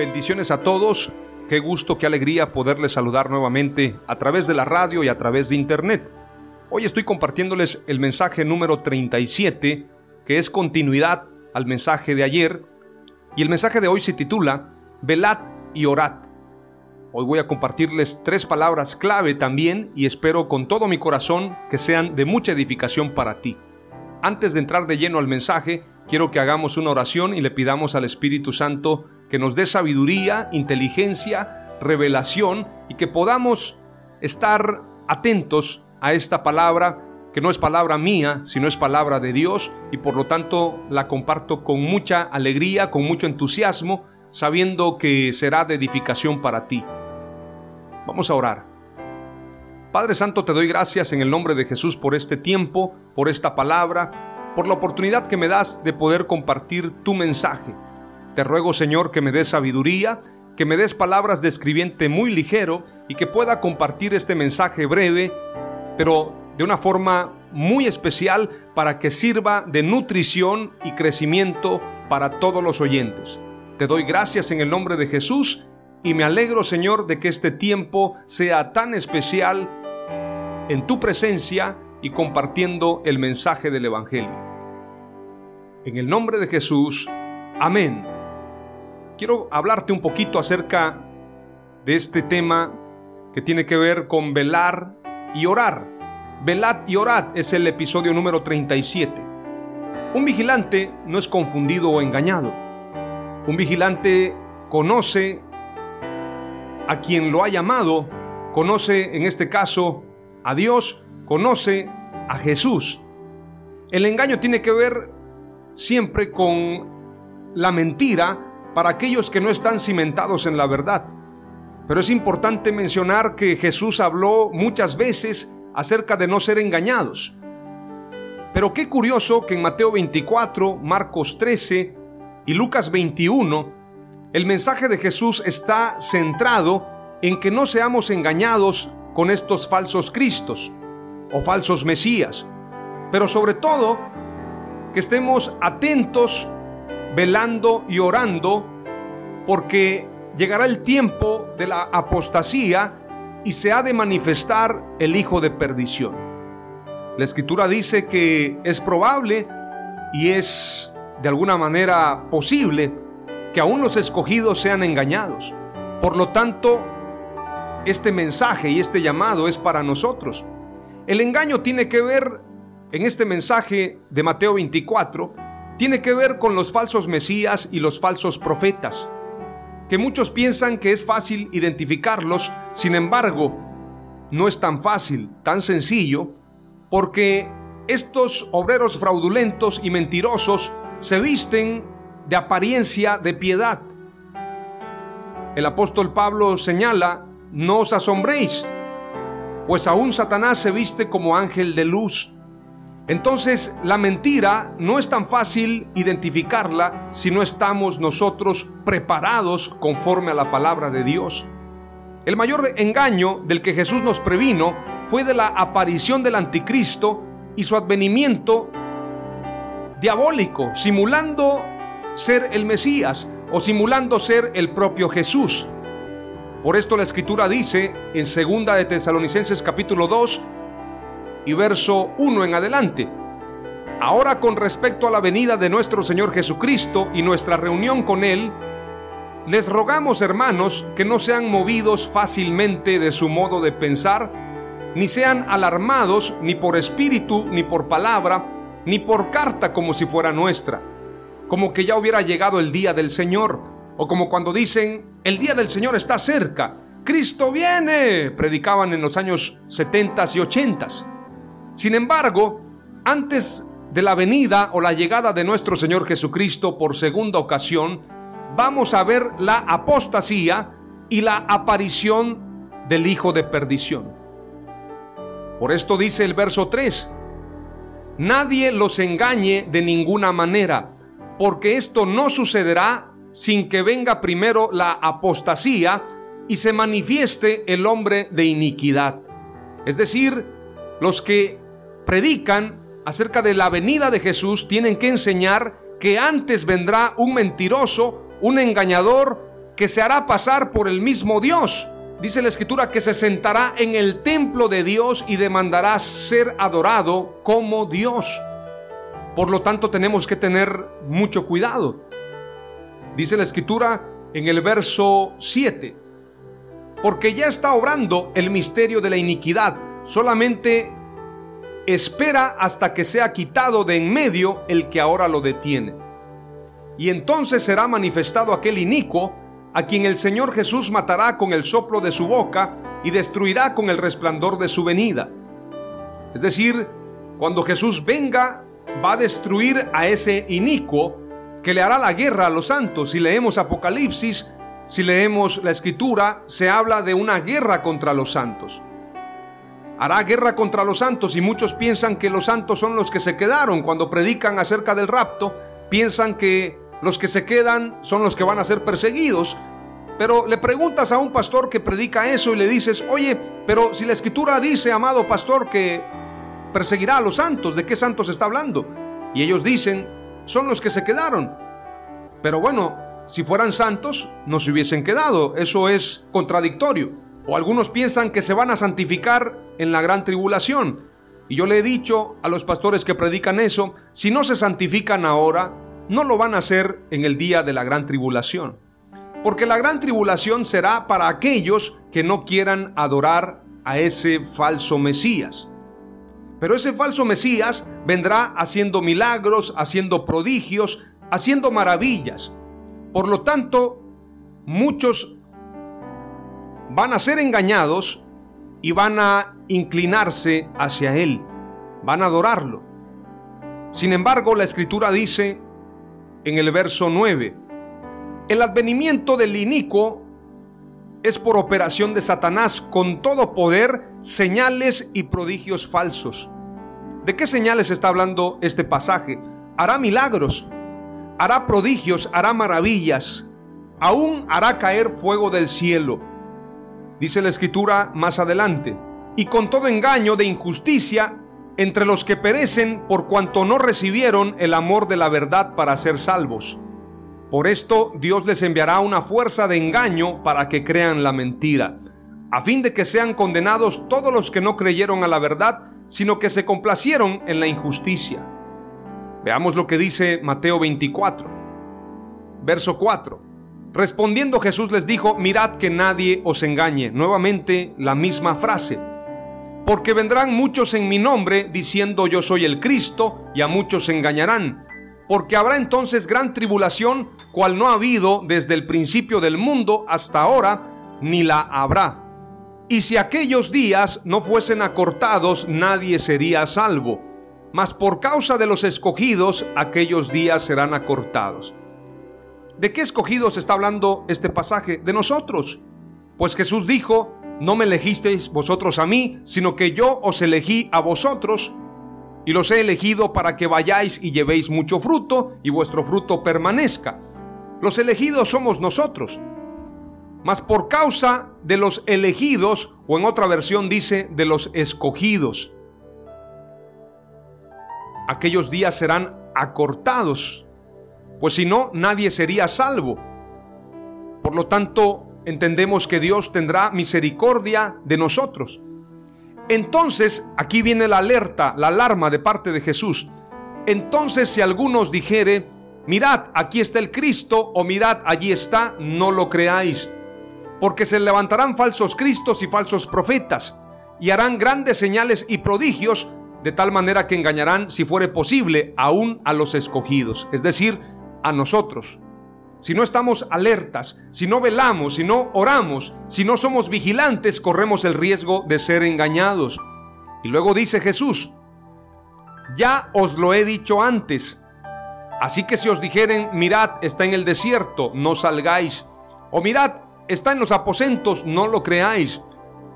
Bendiciones a todos. Qué gusto, qué alegría poderles saludar nuevamente a través de la radio y a través de internet. Hoy estoy compartiéndoles el mensaje número 37, que es continuidad al mensaje de ayer. Y el mensaje de hoy se titula Velad y orad. Hoy voy a compartirles tres palabras clave también y espero con todo mi corazón que sean de mucha edificación para ti. Antes de entrar de lleno al mensaje, quiero que hagamos una oración y le pidamos al Espíritu Santo que nos dé sabiduría, inteligencia, revelación y que podamos estar atentos a esta palabra que no es palabra mía, sino es palabra de Dios y por lo tanto la comparto con mucha alegría, con mucho entusiasmo, sabiendo que será de edificación para ti. Vamos a orar. Padre Santo, te doy gracias en el nombre de Jesús por este tiempo, por esta palabra, por la oportunidad que me das de poder compartir tu mensaje. Te ruego, Señor, que me des sabiduría, que me des palabras de escribiente muy ligero y que pueda compartir este mensaje breve, pero de una forma muy especial para que sirva de nutrición y crecimiento para todos los oyentes. Te doy gracias en el nombre de Jesús y me alegro, Señor, de que este tiempo sea tan especial en tu presencia y compartiendo el mensaje del Evangelio. En el nombre de Jesús, amén quiero hablarte un poquito acerca de este tema que tiene que ver con velar y orar. Velad y orad es el episodio número 37. Un vigilante no es confundido o engañado. Un vigilante conoce a quien lo ha llamado, conoce en este caso a Dios, conoce a Jesús. El engaño tiene que ver siempre con la mentira para aquellos que no están cimentados en la verdad. Pero es importante mencionar que Jesús habló muchas veces acerca de no ser engañados. Pero qué curioso que en Mateo 24, Marcos 13 y Lucas 21, el mensaje de Jesús está centrado en que no seamos engañados con estos falsos cristos o falsos mesías, pero sobre todo que estemos atentos velando y orando, porque llegará el tiempo de la apostasía y se ha de manifestar el hijo de perdición. La escritura dice que es probable y es de alguna manera posible que aún los escogidos sean engañados. Por lo tanto, este mensaje y este llamado es para nosotros. El engaño tiene que ver en este mensaje de Mateo 24 tiene que ver con los falsos mesías y los falsos profetas, que muchos piensan que es fácil identificarlos, sin embargo, no es tan fácil, tan sencillo, porque estos obreros fraudulentos y mentirosos se visten de apariencia de piedad. El apóstol Pablo señala, no os asombréis, pues aún Satanás se viste como ángel de luz. Entonces la mentira no es tan fácil identificarla si no estamos nosotros preparados conforme a la palabra de Dios. El mayor engaño del que Jesús nos previno fue de la aparición del anticristo y su advenimiento diabólico, simulando ser el Mesías, o simulando ser el propio Jesús. Por esto la escritura dice en 2 de Tesalonicenses capítulo 2 y verso 1 en adelante. Ahora con respecto a la venida de nuestro Señor Jesucristo y nuestra reunión con Él, les rogamos hermanos que no sean movidos fácilmente de su modo de pensar, ni sean alarmados ni por espíritu, ni por palabra, ni por carta como si fuera nuestra, como que ya hubiera llegado el día del Señor, o como cuando dicen, el día del Señor está cerca, Cristo viene, predicaban en los años 70 y 80. Sin embargo, antes de la venida o la llegada de nuestro Señor Jesucristo por segunda ocasión, vamos a ver la apostasía y la aparición del Hijo de perdición. Por esto dice el verso 3, nadie los engañe de ninguna manera, porque esto no sucederá sin que venga primero la apostasía y se manifieste el hombre de iniquidad. Es decir, los que predican acerca de la venida de Jesús tienen que enseñar que antes vendrá un mentiroso, un engañador, que se hará pasar por el mismo Dios Dice la escritura que se sentará en el templo de Dios y demandará ser adorado como Dios. Por lo tanto tenemos que tener mucho cuidado. Dice la escritura en el verso 7, porque ya está obrando el misterio de la iniquidad, solamente espera hasta que sea quitado de en medio el que ahora lo detiene. Y entonces será manifestado aquel inicuo a quien el Señor Jesús matará con el soplo de su boca y destruirá con el resplandor de su venida. Es decir, cuando Jesús venga, va a destruir a ese inicuo que le hará la guerra a los santos. Si leemos Apocalipsis, si leemos la escritura, se habla de una guerra contra los santos. Hará guerra contra los santos y muchos piensan que los santos son los que se quedaron cuando predican acerca del rapto, piensan que los que se quedan son los que van a ser perseguidos. Pero le preguntas a un pastor que predica eso y le dices, oye, pero si la escritura dice, amado pastor, que perseguirá a los santos, ¿de qué santos está hablando? Y ellos dicen, son los que se quedaron. Pero bueno, si fueran santos, no se hubiesen quedado. Eso es contradictorio. O algunos piensan que se van a santificar en la gran tribulación. Y yo le he dicho a los pastores que predican eso, si no se santifican ahora, no lo van a hacer en el día de la gran tribulación. Porque la gran tribulación será para aquellos que no quieran adorar a ese falso Mesías. Pero ese falso Mesías vendrá haciendo milagros, haciendo prodigios, haciendo maravillas. Por lo tanto, muchos van a ser engañados y van a inclinarse hacia Él, van a adorarlo. Sin embargo, la escritura dice en el verso 9. El advenimiento del inicuo es por operación de Satanás con todo poder, señales y prodigios falsos. ¿De qué señales está hablando este pasaje? Hará milagros, hará prodigios, hará maravillas, aún hará caer fuego del cielo. Dice la escritura más adelante, y con todo engaño de injusticia entre los que perecen por cuanto no recibieron el amor de la verdad para ser salvos. Por esto Dios les enviará una fuerza de engaño para que crean la mentira, a fin de que sean condenados todos los que no creyeron a la verdad, sino que se complacieron en la injusticia. Veamos lo que dice Mateo 24, verso 4. Respondiendo Jesús les dijo, mirad que nadie os engañe. Nuevamente la misma frase porque vendrán muchos en mi nombre diciendo yo soy el Cristo, y a muchos engañarán. Porque habrá entonces gran tribulación, cual no ha habido desde el principio del mundo hasta ahora, ni la habrá. Y si aquellos días no fuesen acortados, nadie sería salvo. Mas por causa de los escogidos, aquellos días serán acortados. ¿De qué escogidos está hablando este pasaje? De nosotros. Pues Jesús dijo, no me elegisteis vosotros a mí, sino que yo os elegí a vosotros, y los he elegido para que vayáis y llevéis mucho fruto, y vuestro fruto permanezca. Los elegidos somos nosotros. Mas por causa de los elegidos, o en otra versión dice de los escogidos, aquellos días serán acortados, pues si no, nadie sería salvo. Por lo tanto, entendemos que Dios tendrá misericordia de nosotros. Entonces, aquí viene la alerta, la alarma de parte de Jesús. Entonces, si algunos dijere, mirad, aquí está el Cristo, o mirad, allí está, no lo creáis. Porque se levantarán falsos Cristos y falsos profetas, y harán grandes señales y prodigios, de tal manera que engañarán, si fuere posible, aún a los escogidos, es decir, a nosotros si no estamos alertas, si no velamos, si no oramos, si no somos vigilantes, corremos el riesgo de ser engañados. Y luego dice Jesús, ya os lo he dicho antes. Así que si os dijeren, mirad, está en el desierto, no salgáis. O mirad, está en los aposentos, no lo creáis.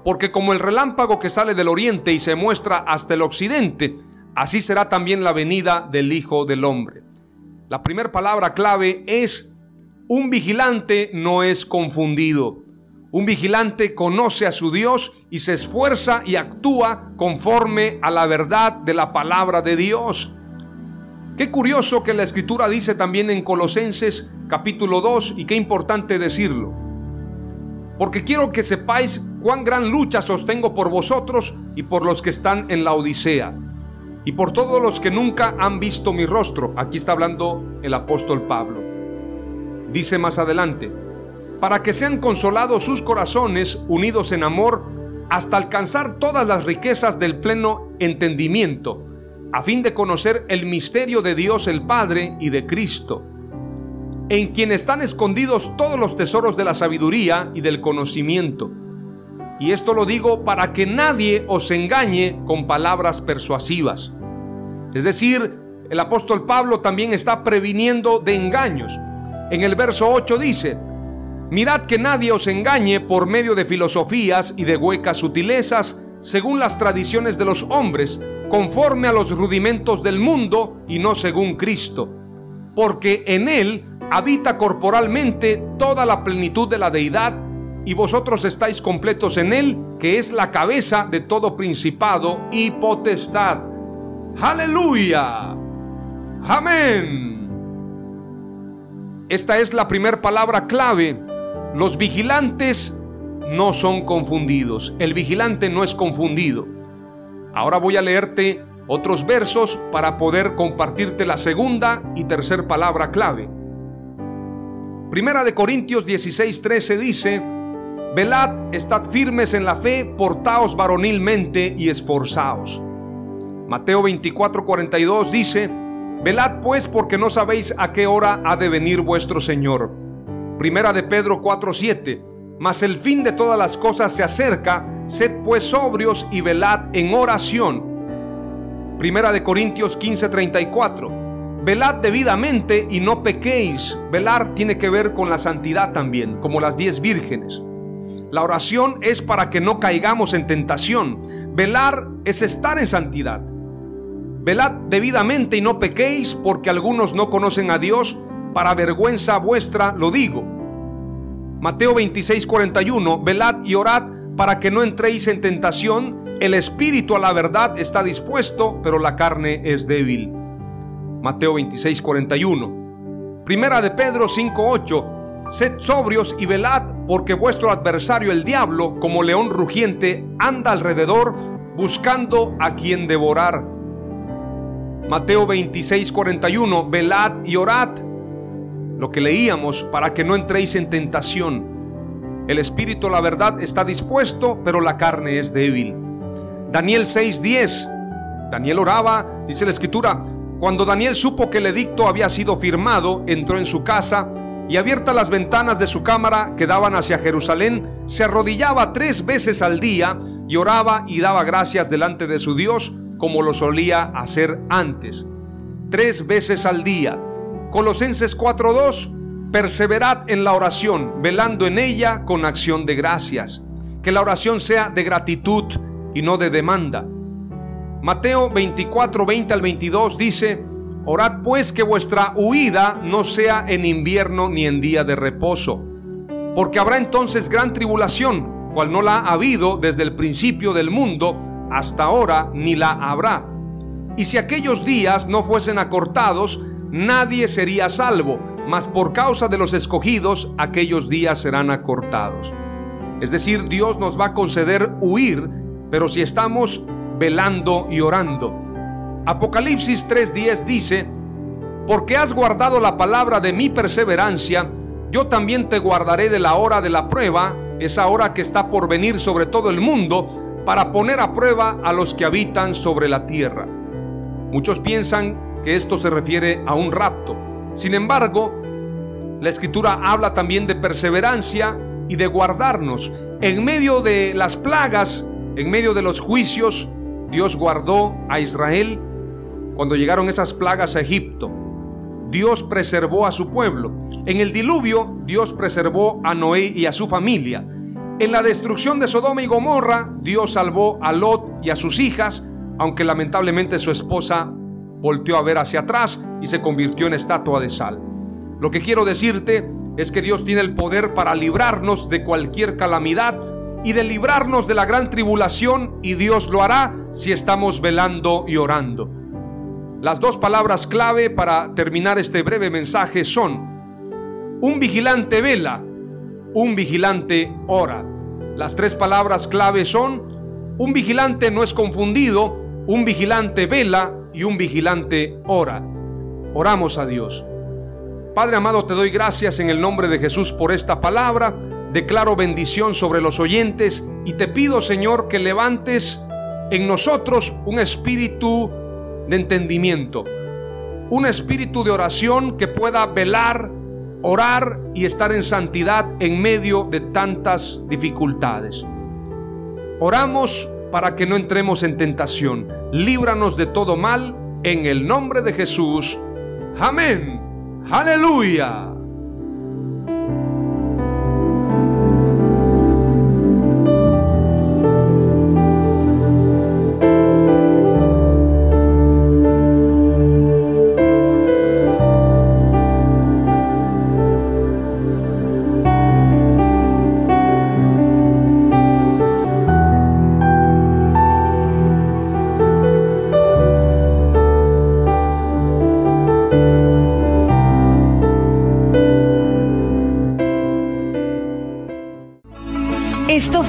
Porque como el relámpago que sale del oriente y se muestra hasta el occidente, así será también la venida del Hijo del Hombre. La primera palabra clave es un vigilante no es confundido. Un vigilante conoce a su Dios y se esfuerza y actúa conforme a la verdad de la palabra de Dios. Qué curioso que la escritura dice también en Colosenses capítulo 2 y qué importante decirlo. Porque quiero que sepáis cuán gran lucha sostengo por vosotros y por los que están en la Odisea y por todos los que nunca han visto mi rostro. Aquí está hablando el apóstol Pablo. Dice más adelante, para que sean consolados sus corazones unidos en amor hasta alcanzar todas las riquezas del pleno entendimiento, a fin de conocer el misterio de Dios el Padre y de Cristo, en quien están escondidos todos los tesoros de la sabiduría y del conocimiento. Y esto lo digo para que nadie os engañe con palabras persuasivas. Es decir, el apóstol Pablo también está previniendo de engaños. En el verso 8 dice, Mirad que nadie os engañe por medio de filosofías y de huecas sutilezas, según las tradiciones de los hombres, conforme a los rudimentos del mundo y no según Cristo. Porque en Él habita corporalmente toda la plenitud de la deidad, y vosotros estáis completos en Él, que es la cabeza de todo principado y potestad. Aleluya. Amén. Esta es la primera palabra clave. Los vigilantes no son confundidos. El vigilante no es confundido. Ahora voy a leerte otros versos para poder compartirte la segunda y tercera palabra clave. Primera de Corintios 16:13 dice, Velad, estad firmes en la fe, portaos varonilmente y esforzaos. Mateo 24:42 dice, Velad pues porque no sabéis a qué hora ha de venir vuestro Señor. Primera de Pedro 4:7. Mas el fin de todas las cosas se acerca, sed pues sobrios y velad en oración. Primera de Corintios 15:34. Velad debidamente y no pequéis. Velar tiene que ver con la santidad también, como las diez vírgenes. La oración es para que no caigamos en tentación. Velar es estar en santidad. Velad debidamente y no pequéis, porque algunos no conocen a Dios, para vergüenza vuestra lo digo. Mateo 26, 41, velad y orad para que no entréis en tentación, el espíritu a la verdad está dispuesto, pero la carne es débil. Mateo 26, 41. Primera de Pedro 5, 8. Sed sobrios y velad, porque vuestro adversario el diablo, como león rugiente, anda alrededor buscando a quien devorar Mateo 26, 41, velad y orad. Lo que leíamos para que no entréis en tentación. El espíritu, la verdad, está dispuesto, pero la carne es débil. Daniel 6, 10. Daniel oraba, dice la escritura, cuando Daniel supo que el edicto había sido firmado, entró en su casa y abiertas las ventanas de su cámara que daban hacia Jerusalén, se arrodillaba tres veces al día y oraba y daba gracias delante de su Dios como lo solía hacer antes, tres veces al día. Colosenses 4:2, perseverad en la oración, velando en ella con acción de gracias. Que la oración sea de gratitud y no de demanda. Mateo 24, 20 al 22 dice, Orad pues que vuestra huida no sea en invierno ni en día de reposo, porque habrá entonces gran tribulación, cual no la ha habido desde el principio del mundo, hasta ahora ni la habrá. Y si aquellos días no fuesen acortados, nadie sería salvo, mas por causa de los escogidos aquellos días serán acortados. Es decir, Dios nos va a conceder huir, pero si estamos velando y orando. Apocalipsis 3:10 dice, porque has guardado la palabra de mi perseverancia, yo también te guardaré de la hora de la prueba, esa hora que está por venir sobre todo el mundo, para poner a prueba a los que habitan sobre la tierra. Muchos piensan que esto se refiere a un rapto. Sin embargo, la escritura habla también de perseverancia y de guardarnos. En medio de las plagas, en medio de los juicios, Dios guardó a Israel cuando llegaron esas plagas a Egipto. Dios preservó a su pueblo. En el diluvio, Dios preservó a Noé y a su familia. En la destrucción de Sodoma y Gomorra, Dios salvó a Lot y a sus hijas, aunque lamentablemente su esposa volteó a ver hacia atrás y se convirtió en estatua de sal. Lo que quiero decirte es que Dios tiene el poder para librarnos de cualquier calamidad y de librarnos de la gran tribulación y Dios lo hará si estamos velando y orando. Las dos palabras clave para terminar este breve mensaje son un vigilante vela, un vigilante ora. Las tres palabras clave son un vigilante no es confundido, un vigilante vela y un vigilante ora. Oramos a Dios. Padre amado, te doy gracias en el nombre de Jesús por esta palabra. Declaro bendición sobre los oyentes y te pido, Señor, que levantes en nosotros un espíritu de entendimiento, un espíritu de oración que pueda velar orar y estar en santidad en medio de tantas dificultades. Oramos para que no entremos en tentación. Líbranos de todo mal en el nombre de Jesús. Amén. Aleluya.